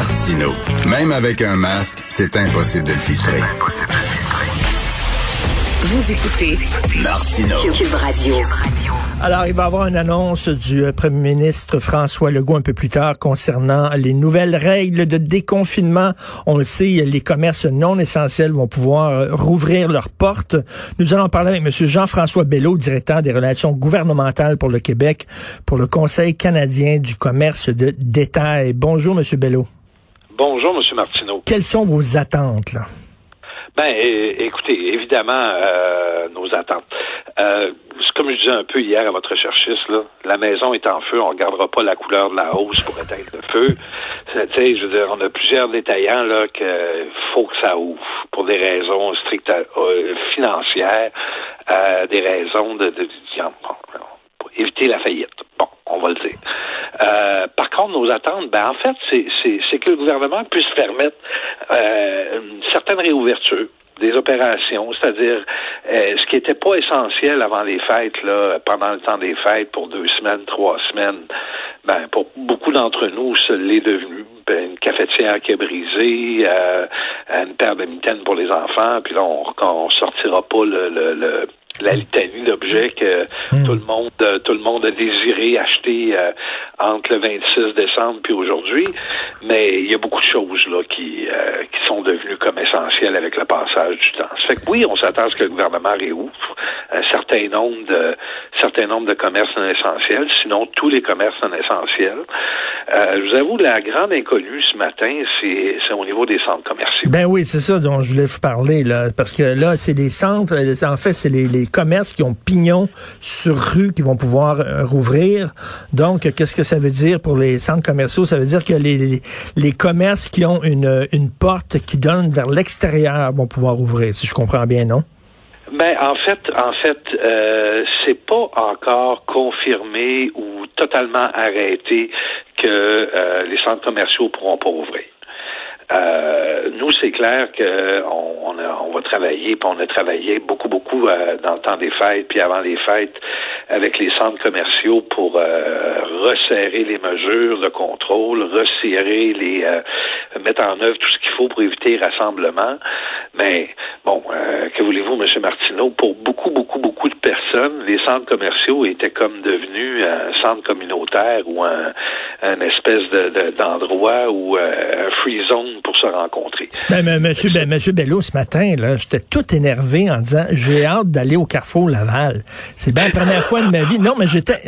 Martino. Même avec un masque, c'est impossible de le filtrer. Vous écoutez Martino. Cube Radio. Alors, il va y avoir une annonce du euh, premier ministre François Legault un peu plus tard concernant les nouvelles règles de déconfinement. On le sait, les commerces non essentiels vont pouvoir euh, rouvrir leurs portes. Nous allons parler avec M. Jean-François Bello, directeur des relations gouvernementales pour le Québec, pour le Conseil canadien du commerce de détail. Bonjour, M. Bello. Bonjour, M. Martineau. Quelles sont vos attentes, là? Ben, écoutez, évidemment, euh, nos attentes. Euh, comme je disais un peu hier à votre recherchiste, là, la maison est en feu, on ne regardera pas la couleur de la hausse pour éteindre le feu. Sais, je veux dire, on a plusieurs détaillants là que faut que ça ouvre pour des raisons strictes euh, financières, euh, des raisons de, de, de éviter la faillite. Bon, on va le dire. Euh, par contre, nos attentes, ben en fait, c'est que le gouvernement puisse permettre euh, une certaine réouverture des opérations, c'est-à-dire euh, ce qui n'était pas essentiel avant les fêtes, là, pendant le temps des fêtes, pour deux semaines, trois semaines, ben pour beaucoup d'entre nous, ce l'est devenu. Ben, une cafetière qui est brisée, une paire de mitaines pour les enfants, puis là, on, on sortira pas le la litanie d'objets que hmm. tout le monde tout le monde a désiré acheter euh, entre le 26 décembre puis aujourd'hui mais il y a beaucoup de choses là qui euh, qui sont devenues comme essentielles avec le passage du temps. Ça fait que oui, on s'attend à ce que le gouvernement réouvre un certain nombre de certain nombre de commerces non essentiels, sinon tous les commerces non essentiels. Euh, je vous avoue la grande inconnue ce matin, c'est c'est au niveau des centres commerciaux. Ben oui, c'est ça dont je voulais vous parler là parce que là c'est les centres en fait c'est les, les commerces qui ont pignon sur rue qui vont pouvoir euh, rouvrir. Donc, qu'est-ce que ça veut dire pour les centres commerciaux? Ça veut dire que les, les, commerces qui ont une, une porte qui donne vers l'extérieur vont pouvoir ouvrir, si je comprends bien, non? Ben en fait, en fait, euh, c'est pas encore confirmé ou totalement arrêté que euh, les centres commerciaux pourront pas ouvrir. Euh, nous, c'est clair qu'on on, on va travailler, puis on a travaillé beaucoup, beaucoup euh, dans le temps des fêtes, puis avant les fêtes, avec les centres commerciaux pour euh, resserrer les mesures de contrôle, resserrer les, mettre en œuvre tout ce qu'il faut pour éviter les rassemblements. Mais bon, que voulez-vous, M. Martineau, pour beaucoup, beaucoup, beaucoup de personnes, les centres commerciaux étaient comme devenus un centre communautaire ou un, un espèce de, d'endroit ou un free zone pour se rencontrer. Ben, mais, monsieur, ben, monsieur Bello, ce matin, là, j'étais tout énervé en disant j'ai hâte d'aller au Carrefour Laval. C'est bien la première fois de ma vie. Non, mais j'étais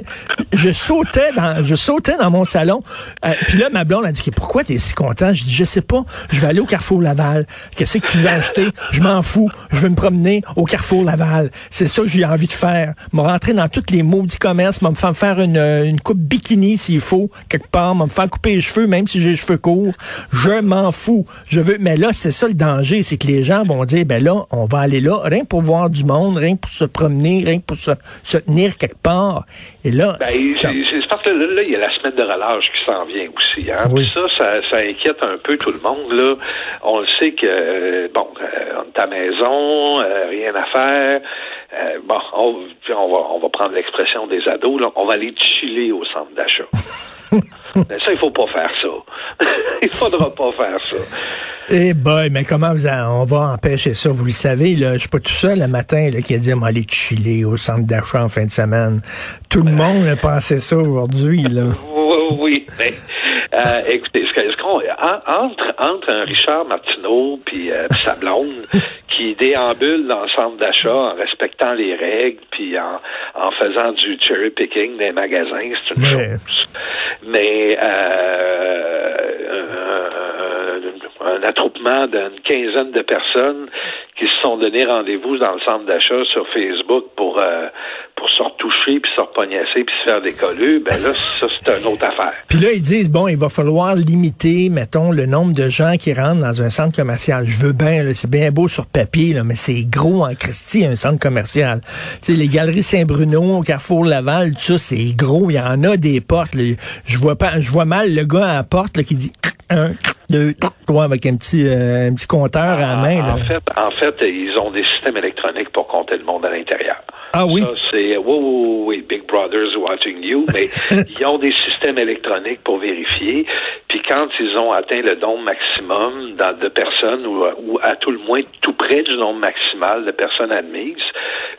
je sautais dans je sautais dans mon salon. Euh, puis là, ma blonde a dit pourquoi t'es si content? Je dis je sais pas, je vais aller au Carrefour Laval. Qu'est-ce que tu veux acheter? Je m'en fous. Je vais me promener au Carrefour Laval. C'est ça que j'ai envie de faire. Me rentrer dans tous les maudits commerces, me faire faire une, une coupe bikini s'il faut, quelque part, me faire couper les cheveux, même si j'ai les cheveux courts. Je m'en fous. Je veux, mais là, c'est ça le danger, c'est que les gens vont dire, ben là, on va aller là, rien pour voir du monde, rien pour se promener, rien pour se, tenir quelque part. Et là, ben, c'est parce que là, il y a la semaine de relâche qui s'en vient aussi. Hein? Oui. ça, ça, inquiète un peu tout le monde. Là, on le sait que euh, bon, euh, on est à maison, euh, rien à faire. bon, on, on, va on va prendre l'expression des ados. Là, on va aller chiller au centre d'achat. mais ça, il faut pas faire ça. il faudra pas faire ça. Eh boy, mais comment vous on va empêcher ça? Vous le savez, là, je suis pas tout seul le matin là, qui a dit aller chiller au centre d'achat en fin de semaine. Tout le monde a pensé ça aujourd'hui. Là. Oui, oui. Mais, euh, écoutez, ce qu'on, entre, entre un Richard Martineau puis euh, sa blonde qui déambule dans le centre d'achat en respectant les règles puis en, en faisant du cherry picking des magasins, c'est une chose. Mais euh, un, un, attroupement d'une quinzaine de personnes qui se sont donné rendez-vous dans le centre d'achat sur Facebook pour euh, pour se retoucher, puis se repognasser, puis se faire des colleux, ben là, ça, c'est une autre affaire. Puis là, ils disent, bon, il va falloir limiter, mettons, le nombre de gens qui rentrent dans un centre commercial. Je veux bien, c'est bien beau sur papier, là, mais c'est gros en Christie, un centre commercial. Tu sais, les galeries Saint-Bruno, Carrefour Laval, tout ça, c'est gros. Il y en a des portes. Je vois pas, je vois mal le gars à la porte qui dit un, deux, trois, avec un petit, euh, un petit compteur à la main. En fait, en fait, ils ont des systèmes électroniques pour compter le monde à l'intérieur. Ah oui? C'est, oui, oui, oui, Big Brother's watching you, mais ils ont des systèmes électroniques pour vérifier. Puis quand ils ont atteint le nombre maximum de personnes ou, ou, à tout le moins tout près du nombre maximal de personnes admises,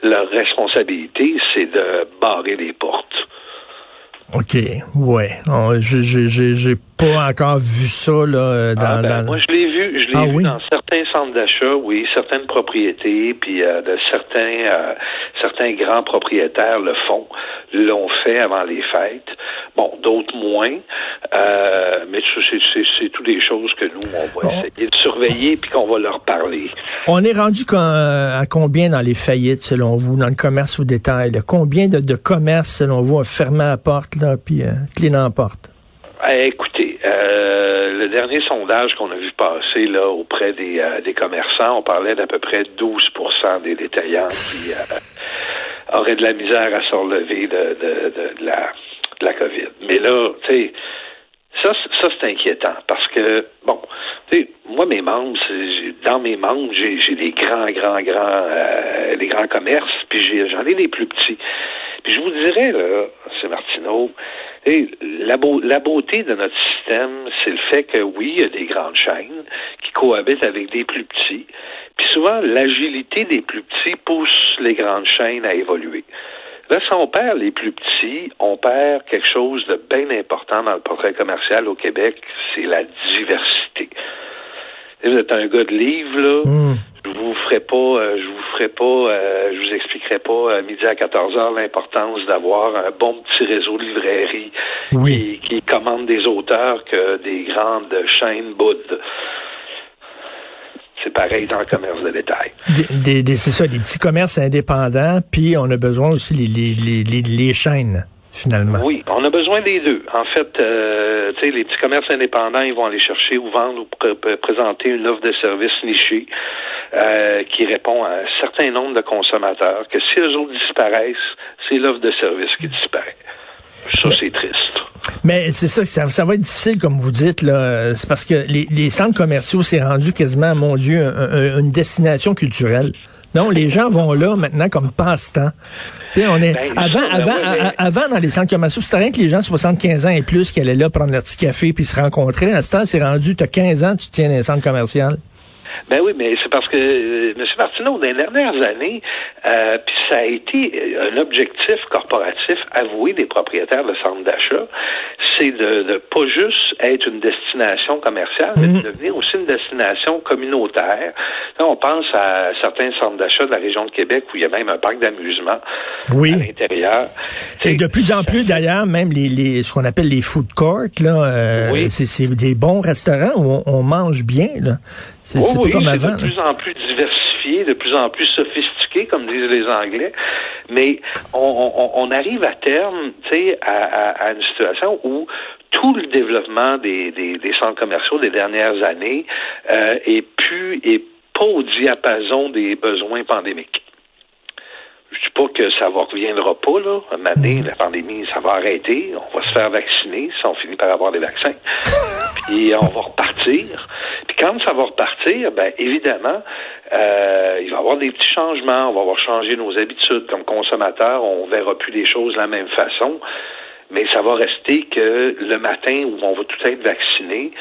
leur responsabilité, c'est de barrer les portes. OK, ouais. j'ai pas encore vu ça là ah, ben, Moi, je l'ai vu, je l'ai ah vu dans certains centres d'achat, oui, certaines propriétés, puis euh, de certains euh, certains grands propriétaires le font, l'ont fait avant les fêtes. Bon, d'autres moins, euh, mais c'est toutes des choses que nous on va essayer de surveiller puis qu'on va leur parler. On est rendu à combien dans les faillites selon vous, dans le commerce au détail Combien de, de commerces selon vous ont fermé la porte là, puis euh, la porte? Eh, écoutez, euh, le dernier sondage qu'on a vu passer là auprès des, euh, des commerçants, on parlait d'à peu près 12% des détaillants qui euh, auraient de la misère à se relever de, de, de, la, de la COVID. Mais là, tu sais, ça, ça c'est inquiétant parce que, bon, tu sais, moi, mes membres, dans mes membres, j'ai des grands, grands, grands, euh, des grands commerces, puis j'en ai des plus petits. Puis je vous dirais, là, c'est Martineau, la, la beauté de notre système, c'est le fait que oui, il y a des grandes chaînes qui cohabitent avec des plus petits. Puis souvent, l'agilité des plus petits pousse les grandes chaînes à évoluer. Là, si on perd les plus petits, on perd quelque chose de bien important dans le portrait commercial au Québec, c'est la diversité. Vous êtes un gars de livre, là. Hmm. Je vous ferai pas, euh, je vous ferai pas, euh, je vous expliquerai pas à midi à 14 heures l'importance d'avoir un bon petit réseau de librairies qui, qui commande des auteurs que des grandes chaînes boudent. C'est pareil dans le commerce de détail. Des, c'est ça, des petits commerces indépendants, puis on a besoin aussi les, les, les, les chaînes. Finalement. Oui, on a besoin des deux. En fait, euh, tu sais, les petits commerces indépendants, ils vont aller chercher ou vendre ou présenter une offre de service nichée euh, qui répond à un certain nombre de consommateurs. Que si eux autres disparaissent, c'est l'offre de service qui disparaît. Ça, c'est triste. Mais c'est ça, ça, ça va être difficile, comme vous dites, là. C'est parce que les, les centres commerciaux, c'est rendu quasiment, mon Dieu, une destination culturelle. Non, les gens vont là maintenant comme passe-temps. on est ben, avant, avant, avant dans les centres commerciaux, c'était rien que les gens de 75 ans et plus qui allaient là prendre leur petit café puis se rencontrer. À ce temps, c'est rendu, tu as 15 ans, tu tiens dans les centres commerciaux. Ben oui, mais c'est parce que euh, M. Martineau, dans les dernières années, euh, puis ça a été un objectif corporatif avoué des propriétaires de centres d'achat, c'est de ne pas juste être une destination commerciale, mais de mhm. devenir aussi une destination communautaire. On pense à certains centres d'achat de la région de Québec où il y a même un parc d'amusement oui. à l'intérieur. Et de plus en plus, d'ailleurs, même les, les ce qu'on appelle les food courts, là, euh, c'est des bons restaurants où on, mange bien. C'est oh comme avant. de plus en plus diversifié, de plus en plus sophistiqué, comme disent les Anglais. Mais on, on, arrive à terme, tu sais, à, à, une situation où tout le développement des, des, des centres commerciaux des dernières années euh, est plus est pas au diapason des besoins pandémiques. Je dis pas que ça ne reviendra pas, là. Un année, la pandémie, ça va arrêter. On va se faire vacciner si on finit par avoir des vaccins. Puis on va repartir. Puis quand ça va repartir, ben évidemment, euh, il va y avoir des petits changements. On va avoir changé nos habitudes comme consommateurs. On verra plus les choses de la même façon. Mais ça va rester que le matin où on va tout être vacciné,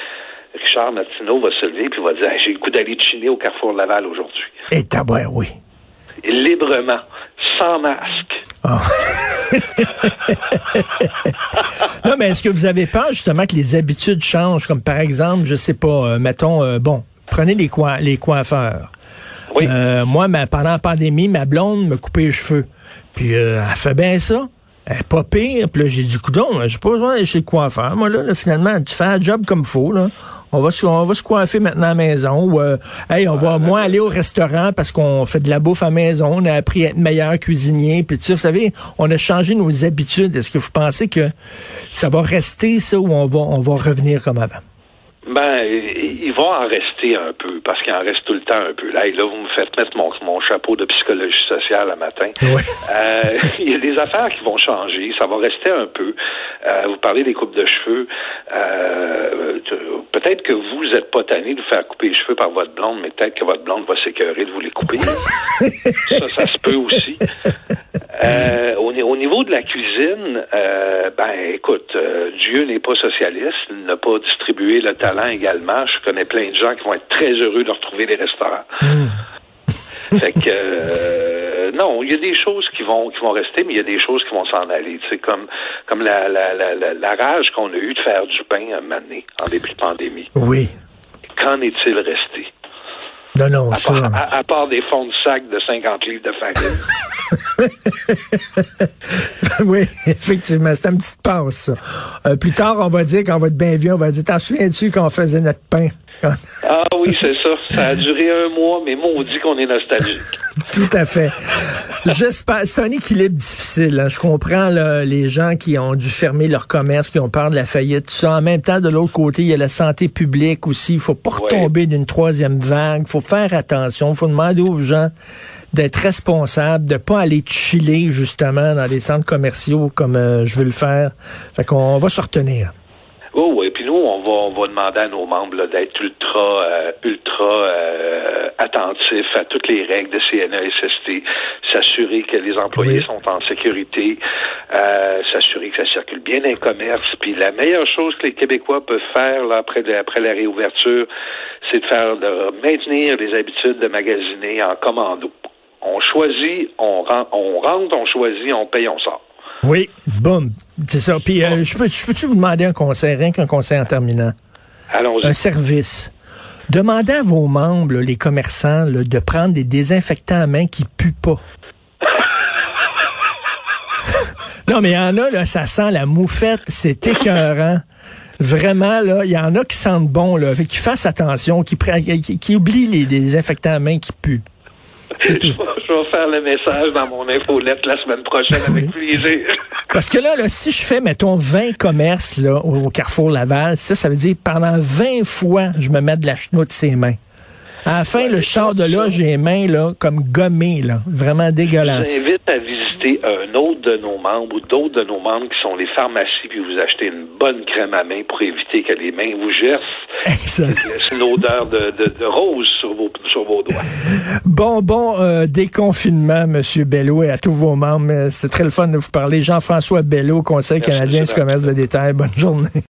Richard Martineau va se lever et va dire J'ai le coup d'aller chiner au Carrefour Laval aujourd'hui. Et eh, ouais, oui. Librement, sans masque. Ah. non, mais est-ce que vous avez peur justement que les habitudes changent, comme par exemple, je sais pas, euh, mettons, euh, bon, prenez les, les coiffeurs. Oui. Euh, moi, pendant la pandémie, ma blonde me coupait les cheveux. Puis elle fait bien ça. Elle est pas pire. Puis là, j'ai dit, coudon, j'ai pas besoin d'aller chez le coiffeur. Moi, là, finalement, tu fais un job comme faut, là. On va, se, on va se coiffer maintenant à la maison. Ou, euh, hey, on va moins aller au restaurant parce qu'on fait de la bouffe à la maison. On a appris à être meilleur cuisinier. Puis tu vous savez, on a changé nos habitudes. Est-ce que vous pensez que ça va rester ça ou on va, on va revenir comme avant? Ben, il va en rester un peu, parce qu'il en reste tout le temps un peu. Là, là vous me faites mettre mon, mon chapeau de psychologie sociale à matin. Euh, il y a des affaires qui vont changer, ça va rester un peu. Euh, vous parlez des coupes de cheveux. Euh, peut-être que vous n'êtes pas tanné de vous faire couper les cheveux par votre blonde, mais peut-être que votre blonde va s'écœurer de vous les couper. ça, ça se peut aussi. Au au, niveau de la cuisine, euh, ben écoute, euh, Dieu n'est pas socialiste, il n'a pas distribué le talent également. Je connais plein de gens qui vont être très heureux de retrouver des restaurants. Hmm. fait que euh, non, il y a des choses qui vont qui vont rester, mais il y a des choses qui vont s'en aller. C'est comme comme la, la, la, la rage qu'on a eue de faire du pain à donné, en début de pandémie. Oui. Qu'en est-il resté? Non, non, à ça. Part, à, part des fonds de sac de 50 livres de farine. oui, effectivement, c'est une petite passe, ça. Euh, plus tard, on va dire, quand on va être bien vieux, on va dire, t'en souviens-tu quand on faisait notre pain? ah oui, c'est ça. Ça a duré un mois, mais dit qu'on est nostalgique. Tout à fait. J'espère. C'est un équilibre difficile. Hein. Je comprends là, les gens qui ont dû fermer leur commerce, qui ont peur de la faillite, tout ça. En même temps, de l'autre côté, il y a la santé publique aussi. Il faut pas retomber d'une troisième vague. Il faut faire attention. Il faut demander aux gens d'être responsables, de pas aller chiller justement dans les centres commerciaux comme euh, je veux le faire. Fait qu'on va se retenir. Oh oui, puis nous, on va, on va demander à nos membres d'être ultra, euh, ultra euh, attentifs à toutes les règles de CNESST, s'assurer que les employés sont en sécurité, euh, s'assurer que ça circule bien dans les commerces. Puis la meilleure chose que les Québécois peuvent faire là, après, après la réouverture, c'est de faire de maintenir les habitudes de magasiner en commando. On choisit, on, on rentre, on choisit, on paye, on sort. Oui, boum. C'est ça. Puis, euh, je peux-tu peux vous demander un conseil, rien qu'un conseil en terminant? Allons-y. Un service. Demandez à vos membres, les commerçants, de prendre des désinfectants à main qui puent pas. non, mais il y en a, là, ça sent la moufette, c'est écœurant. Vraiment, là, il y en a qui sentent bon, là, qui fassent attention, qui, qui, qui oublient les désinfectants à main qui puent. Je, vais faire le message dans mon infolette la semaine prochaine avec plaisir. Parce que là, là, si je fais, mettons, 20 commerces là, au Carrefour Laval, ça, ça veut dire pendant 20 fois, je me mets de la chenoute de ses mains. À la fin, le char de là, j'ai les mains là, comme gommées, là, vraiment dégueulasse. Je vous invite à visiter un autre de nos membres ou d'autres de nos membres qui sont les pharmacies, puis vous achetez une bonne crème à main pour éviter que les mains vous gercent. C'est une odeur de, de, rose sur vos, sur vos doigts. Bon, bon euh, déconfinement, M. Bello, et à tous vos membres. C'est très le fun de vous parler. Jean-François Bello, Conseil canadien du commerce de détail. Bonne journée.